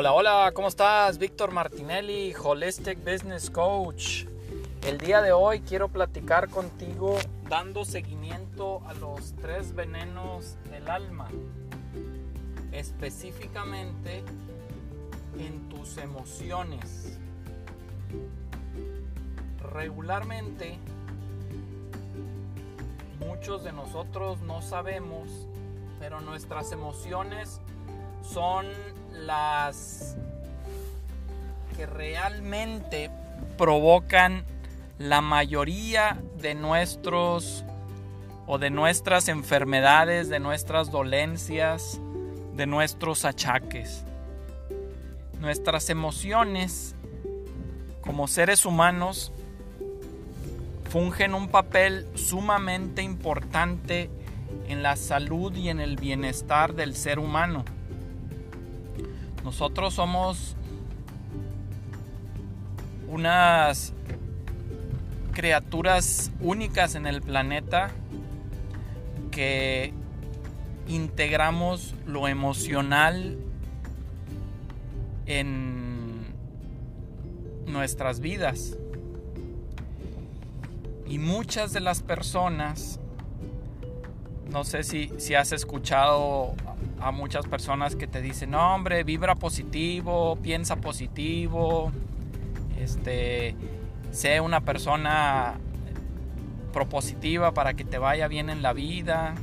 Hola, hola, ¿cómo estás? Víctor Martinelli, Holistic Business Coach. El día de hoy quiero platicar contigo dando seguimiento a los tres venenos del alma, específicamente en tus emociones. Regularmente, muchos de nosotros no sabemos, pero nuestras emociones son las que realmente provocan la mayoría de nuestros o de nuestras enfermedades, de nuestras dolencias, de nuestros achaques. Nuestras emociones como seres humanos fungen un papel sumamente importante en la salud y en el bienestar del ser humano. Nosotros somos unas criaturas únicas en el planeta que integramos lo emocional en nuestras vidas. Y muchas de las personas, no sé si, si has escuchado a muchas personas que te dicen, no hombre, vibra positivo, piensa positivo, este, sé una persona propositiva para que te vaya bien en la vida.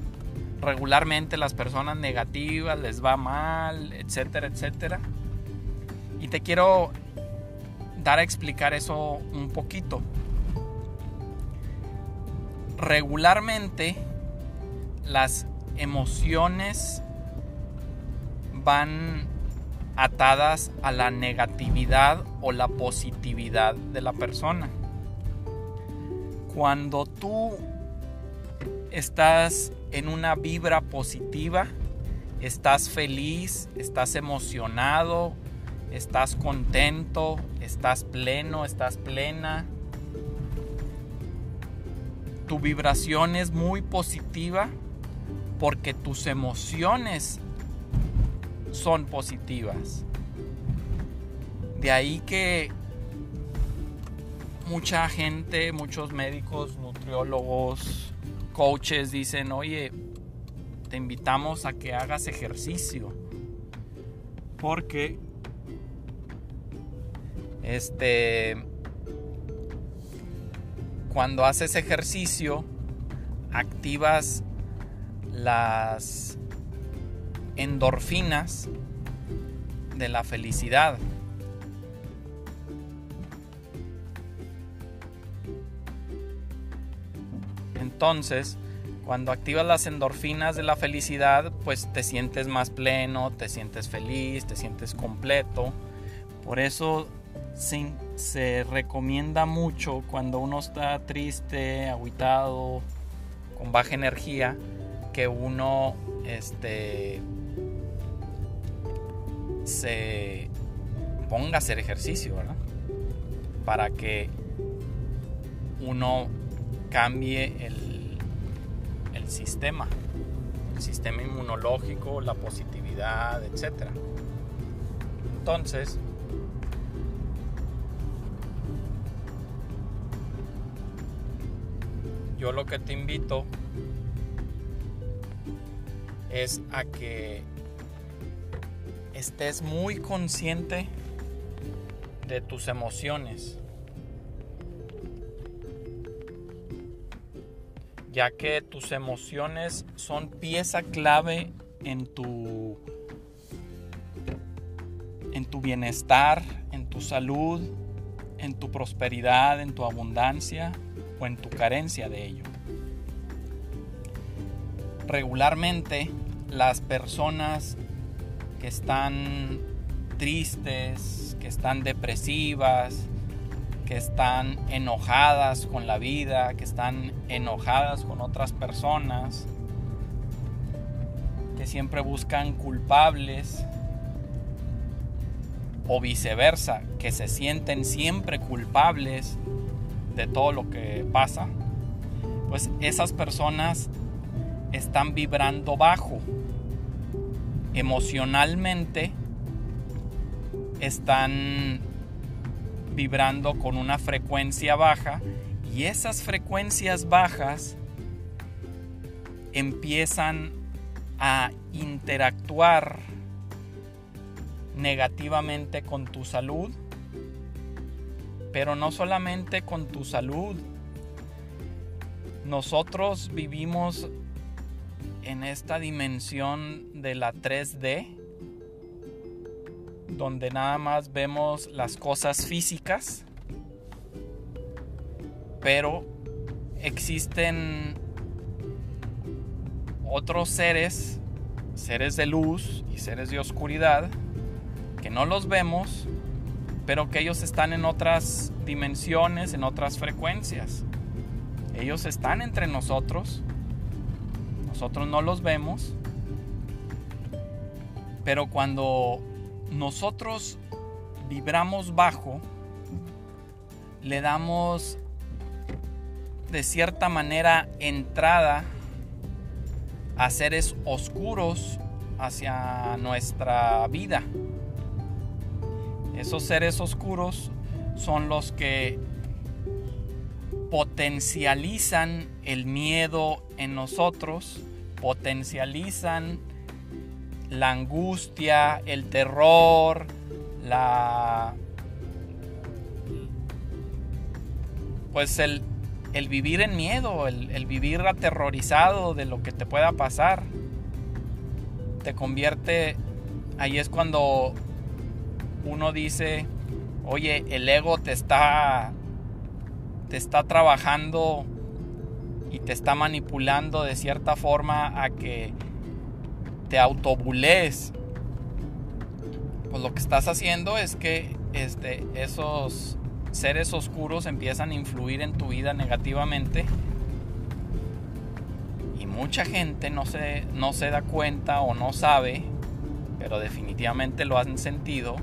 Regularmente las personas negativas les va mal, etcétera, etcétera. Y te quiero dar a explicar eso un poquito. Regularmente las emociones van atadas a la negatividad o la positividad de la persona. Cuando tú estás en una vibra positiva, estás feliz, estás emocionado, estás contento, estás pleno, estás plena. Tu vibración es muy positiva porque tus emociones son positivas. De ahí que mucha gente, muchos médicos, nutriólogos, coaches dicen, oye, te invitamos a que hagas ejercicio. Porque este cuando haces ejercicio activas las endorfinas de la felicidad. Entonces, cuando activas las endorfinas de la felicidad, pues te sientes más pleno, te sientes feliz, te sientes completo. Por eso se, recomienda mucho cuando uno está triste, aguitado, con baja energía, que uno este, se ponga a hacer ejercicio, ¿verdad? Para que uno cambie el, el sistema, el sistema inmunológico, la positividad, etc. Entonces, yo lo que te invito es a que estés muy consciente de tus emociones. Ya que tus emociones son pieza clave en tu en tu bienestar, en tu salud, en tu prosperidad, en tu abundancia o en tu carencia de ello. Regularmente las personas que están tristes, que están depresivas, que están enojadas con la vida, que están enojadas con otras personas, que siempre buscan culpables o viceversa, que se sienten siempre culpables de todo lo que pasa, pues esas personas están vibrando bajo emocionalmente están vibrando con una frecuencia baja y esas frecuencias bajas empiezan a interactuar negativamente con tu salud, pero no solamente con tu salud. Nosotros vivimos en esta dimensión de la 3D, donde nada más vemos las cosas físicas, pero existen otros seres, seres de luz y seres de oscuridad, que no los vemos, pero que ellos están en otras dimensiones, en otras frecuencias. Ellos están entre nosotros, nosotros no los vemos, pero cuando nosotros vibramos bajo, le damos de cierta manera entrada a seres oscuros hacia nuestra vida. Esos seres oscuros son los que potencializan el miedo en nosotros, potencializan la angustia, el terror, la pues el, el vivir en miedo, el, el, vivir aterrorizado de lo que te pueda pasar, te convierte, ahí es cuando uno dice, oye, el ego te está, te está trabajando y te está manipulando de cierta forma a que te autobulees. Pues lo que estás haciendo es que este, esos seres oscuros empiezan a influir en tu vida negativamente y mucha gente no se, no se da cuenta o no sabe, pero definitivamente lo han sentido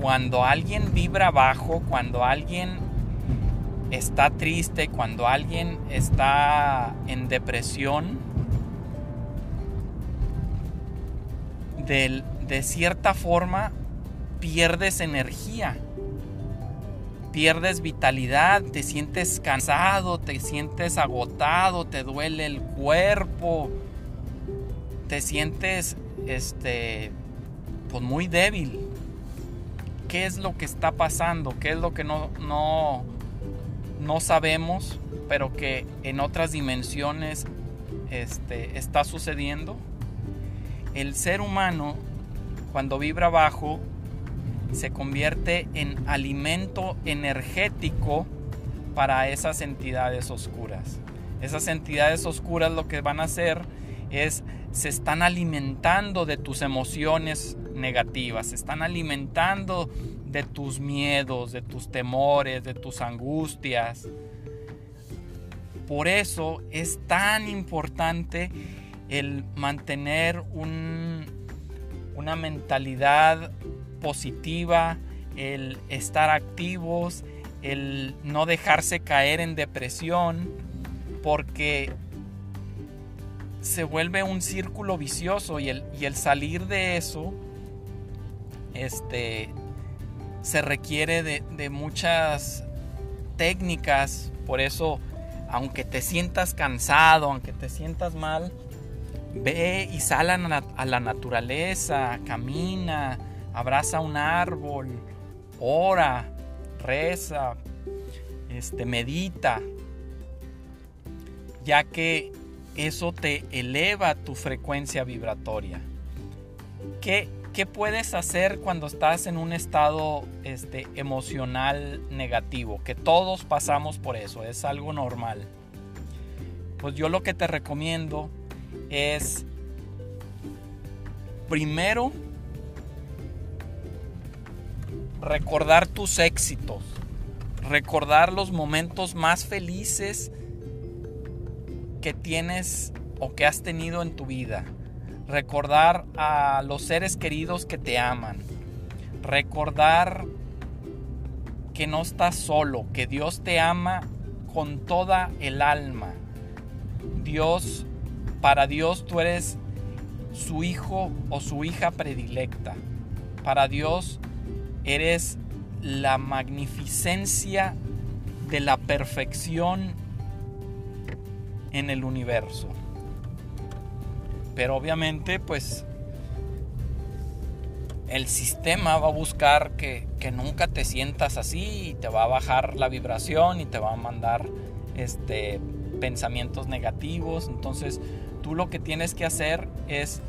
cuando alguien vibra bajo, cuando alguien está triste, cuando alguien está en depresión, de, de cierta forma pierdes energía, pierdes vitalidad, te sientes cansado, te sientes agotado, te duele el cuerpo, te sientes este pues muy débil qué es lo que está pasando, qué es lo que no, no, no sabemos, pero que en otras dimensiones este, está sucediendo. El ser humano, cuando vibra bajo, se convierte en alimento energético para esas entidades oscuras. Esas entidades oscuras lo que van a hacer es se están alimentando de tus emociones negativas, se están alimentando de tus miedos, de tus temores, de tus angustias. Por eso es tan importante el mantener una mentalidad positiva, el estar activos, el no dejarse caer en depresión, porque se vuelve un círculo vicioso y el, y el salir de eso este, se requiere de, muchas técnicas, por eso, aunque te sientas cansado, aunque te sientas mal, ve y sal a la naturaleza, camina, abraza un árbol, ora, reza, este, medita, ya que eso te eleva tu frecuencia vibratoria. ¿Qué, ¿Qué puedes hacer cuando estás en un estado este, emocional negativo? Que todos pasamos por eso, es algo normal. Pues yo lo que te recomiendo es primero recordar tus éxitos, recordar los momentos más felices que tienes o que has tenido en tu vida recordar a los seres queridos que te aman, recordar que no estás solo, que Dios te ama con toda el alma. Dios, para Dios tú eres su hijo o su hija predilecta. Para Dios eres la magnificencia de la perfección en el universo. Pero obviamente pues el sistema va a buscar que, nunca te sientas así y te va a bajar la vibración y te va a mandar este, pensamientos negativos. Entonces tú lo que tienes que hacer es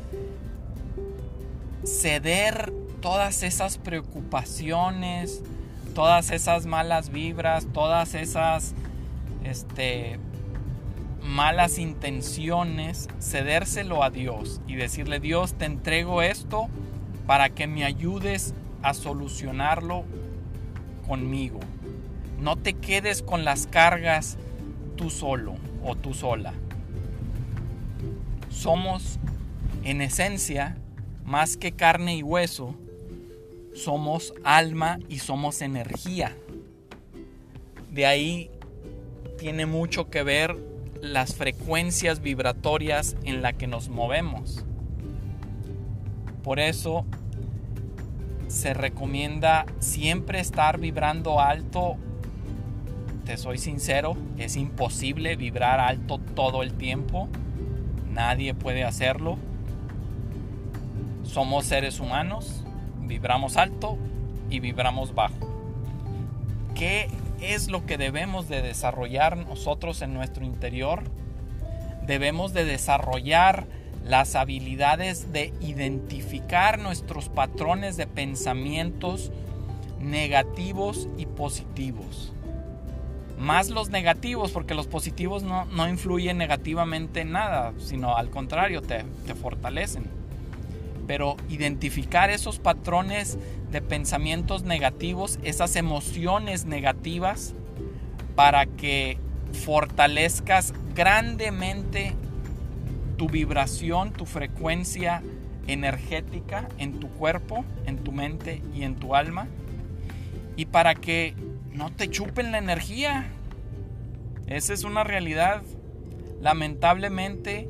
ceder todas esas preocupaciones, todas esas malas vibras, todas esas este, malas intenciones, cedérselo a Dios y decirle, Dios, te entrego esto para que me ayudes a solucionarlo conmigo. No te quedes con las cargas tú solo o tú sola. Somos en esencia más que carne y hueso, somos alma y somos energía. De ahí tiene mucho que ver las frecuencias vibratorias en las que nos movemos. Por eso se recomienda siempre estar vibrando alto. Te soy sincero, es imposible vibrar alto todo el tiempo. Nadie puede hacerlo. Somos seres humanos, vibramos alto y vibramos bajo. ¿Qué es lo que debemos de desarrollar nosotros en nuestro interior? Debemos de desarrollar las habilidades de identificar nuestros patrones de pensamientos negativos y positivos. Más los negativos, porque los positivos no, influyen negativamente en nada, sino al contrario, te, te fortalecen. Pero identificar esos patrones de pensamientos negativos, esas emociones negativas, para que fortalezcas grandemente tu vibración, tu frecuencia energética en tu cuerpo, en tu mente y en tu alma. Y para que no te chupen la energía. Esa es una realidad. Lamentablemente,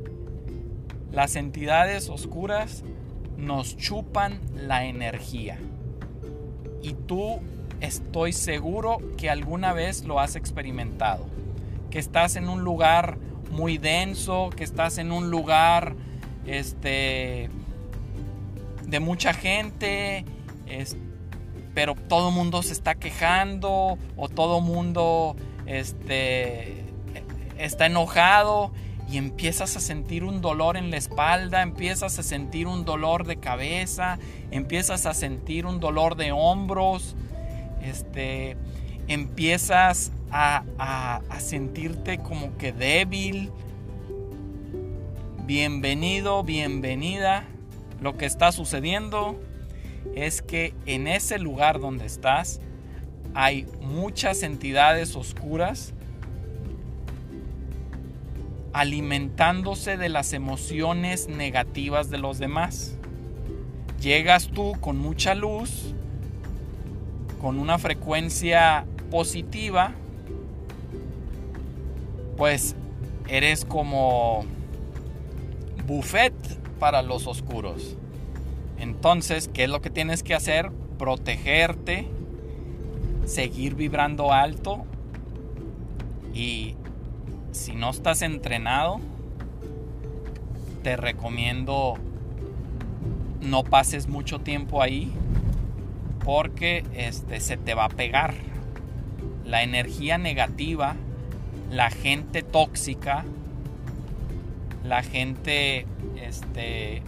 las entidades oscuras nos chupan la energía. Y tú estoy seguro que alguna vez lo has experimentado. Que estás en un lugar muy denso, que estás en un lugar este, de mucha gente, pero todo el mundo se está quejando o todo el mundo este, está enojado y empiezas a sentir un dolor en la espalda, empiezas a sentir un dolor de cabeza, empiezas a sentir un dolor de hombros, este, empiezas a, sentirte como que débil. Bienvenido, bienvenida. Lo que está sucediendo es que en ese lugar donde estás hay muchas entidades oscuras alimentándose de las emociones negativas de los demás. Llegas tú con mucha luz, con una frecuencia positiva, pues eres como buffet para los oscuros. Entonces, ¿qué es lo que tienes que hacer? Protegerte, seguir vibrando alto y si no estás entrenado, te recomiendo no pases mucho tiempo ahí porque este se te va a pegar. La energía negativa la gente tóxica, la gente este,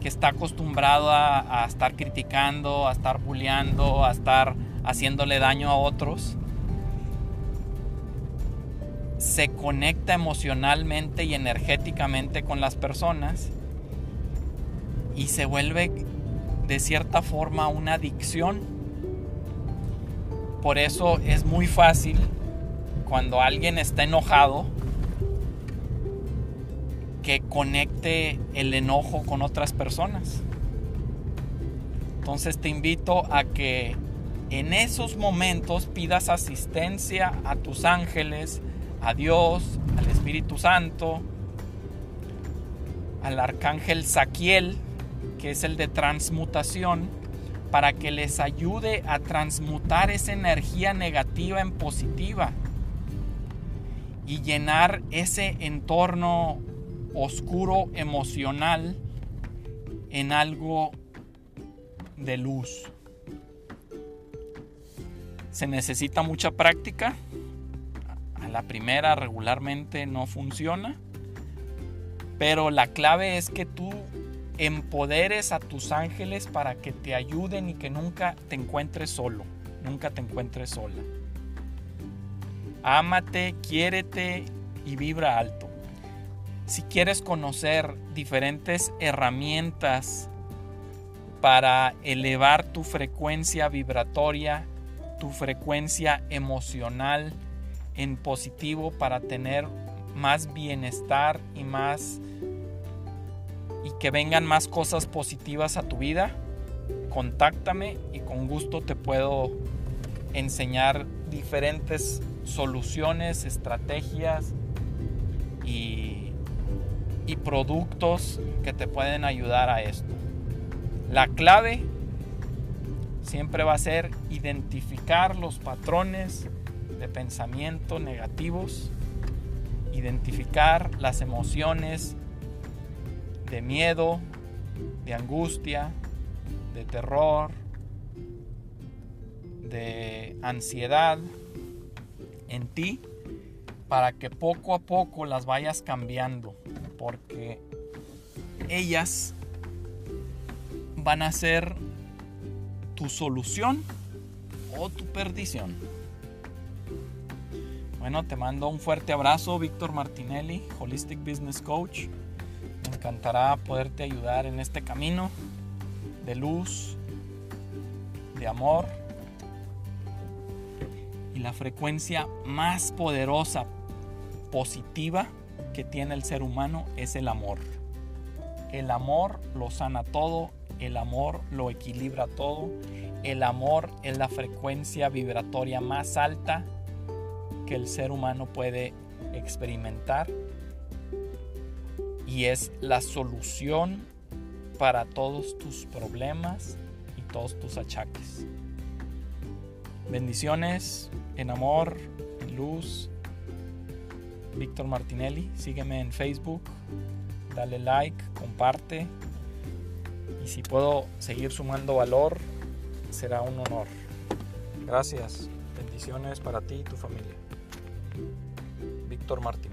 que está acostumbrado a, estar criticando, a estar bulleando, a estar haciéndole daño a otros, se conecta emocionalmente y energéticamente con las personas y se vuelve de cierta forma una adicción. Por eso es muy fácil cuando alguien está enojado, que conecte el enojo con otras personas. Entonces te invito a que en esos momentos pidas asistencia a tus ángeles, a Dios, al Espíritu Santo, al arcángel Saquiel, que es el de transmutación, para que les ayude a transmutar esa energía negativa en positiva y llenar ese entorno oscuro emocional en algo de luz. Se necesita mucha práctica. La primera regularmente no funciona. Pero la clave es que tú empoderes a tus ángeles para que te ayuden y que nunca te encuentres solo, nunca te encuentres sola. Ámate, quiérete y vibra alto. Si quieres conocer diferentes herramientas para elevar tu frecuencia vibratoria, tu frecuencia emocional en positivo para tener más bienestar y más y que vengan más cosas positivas a tu vida, contáctame y con gusto te puedo enseñar diferentes soluciones, estrategias y, y productos que te pueden ayudar a esto. La clave siempre va a ser identificar los patrones de pensamiento negativos, identificar las emociones de miedo, de angustia, de terror, de ansiedad en ti para que poco a poco las vayas cambiando, porque ellas van a ser tu solución o tu perdición. Bueno, te mando un fuerte abrazo, Víctor Martinelli, Holistic Business Coach encantará poderte ayudar en este camino de luz, de amor. Y la frecuencia más poderosa, positiva que tiene el ser humano es el amor. El amor lo sana todo, el amor lo equilibra todo, el amor es la frecuencia vibratoria más alta que el ser humano puede experimentar y es la solución para todos tus problemas y todos tus achaques. Bendiciones en amor, en luz. Víctor Martinelli, sígueme en Facebook, dale like, comparte y si puedo seguir sumando valor, será un honor. Gracias, bendiciones para ti y tu familia. Víctor Martinelli.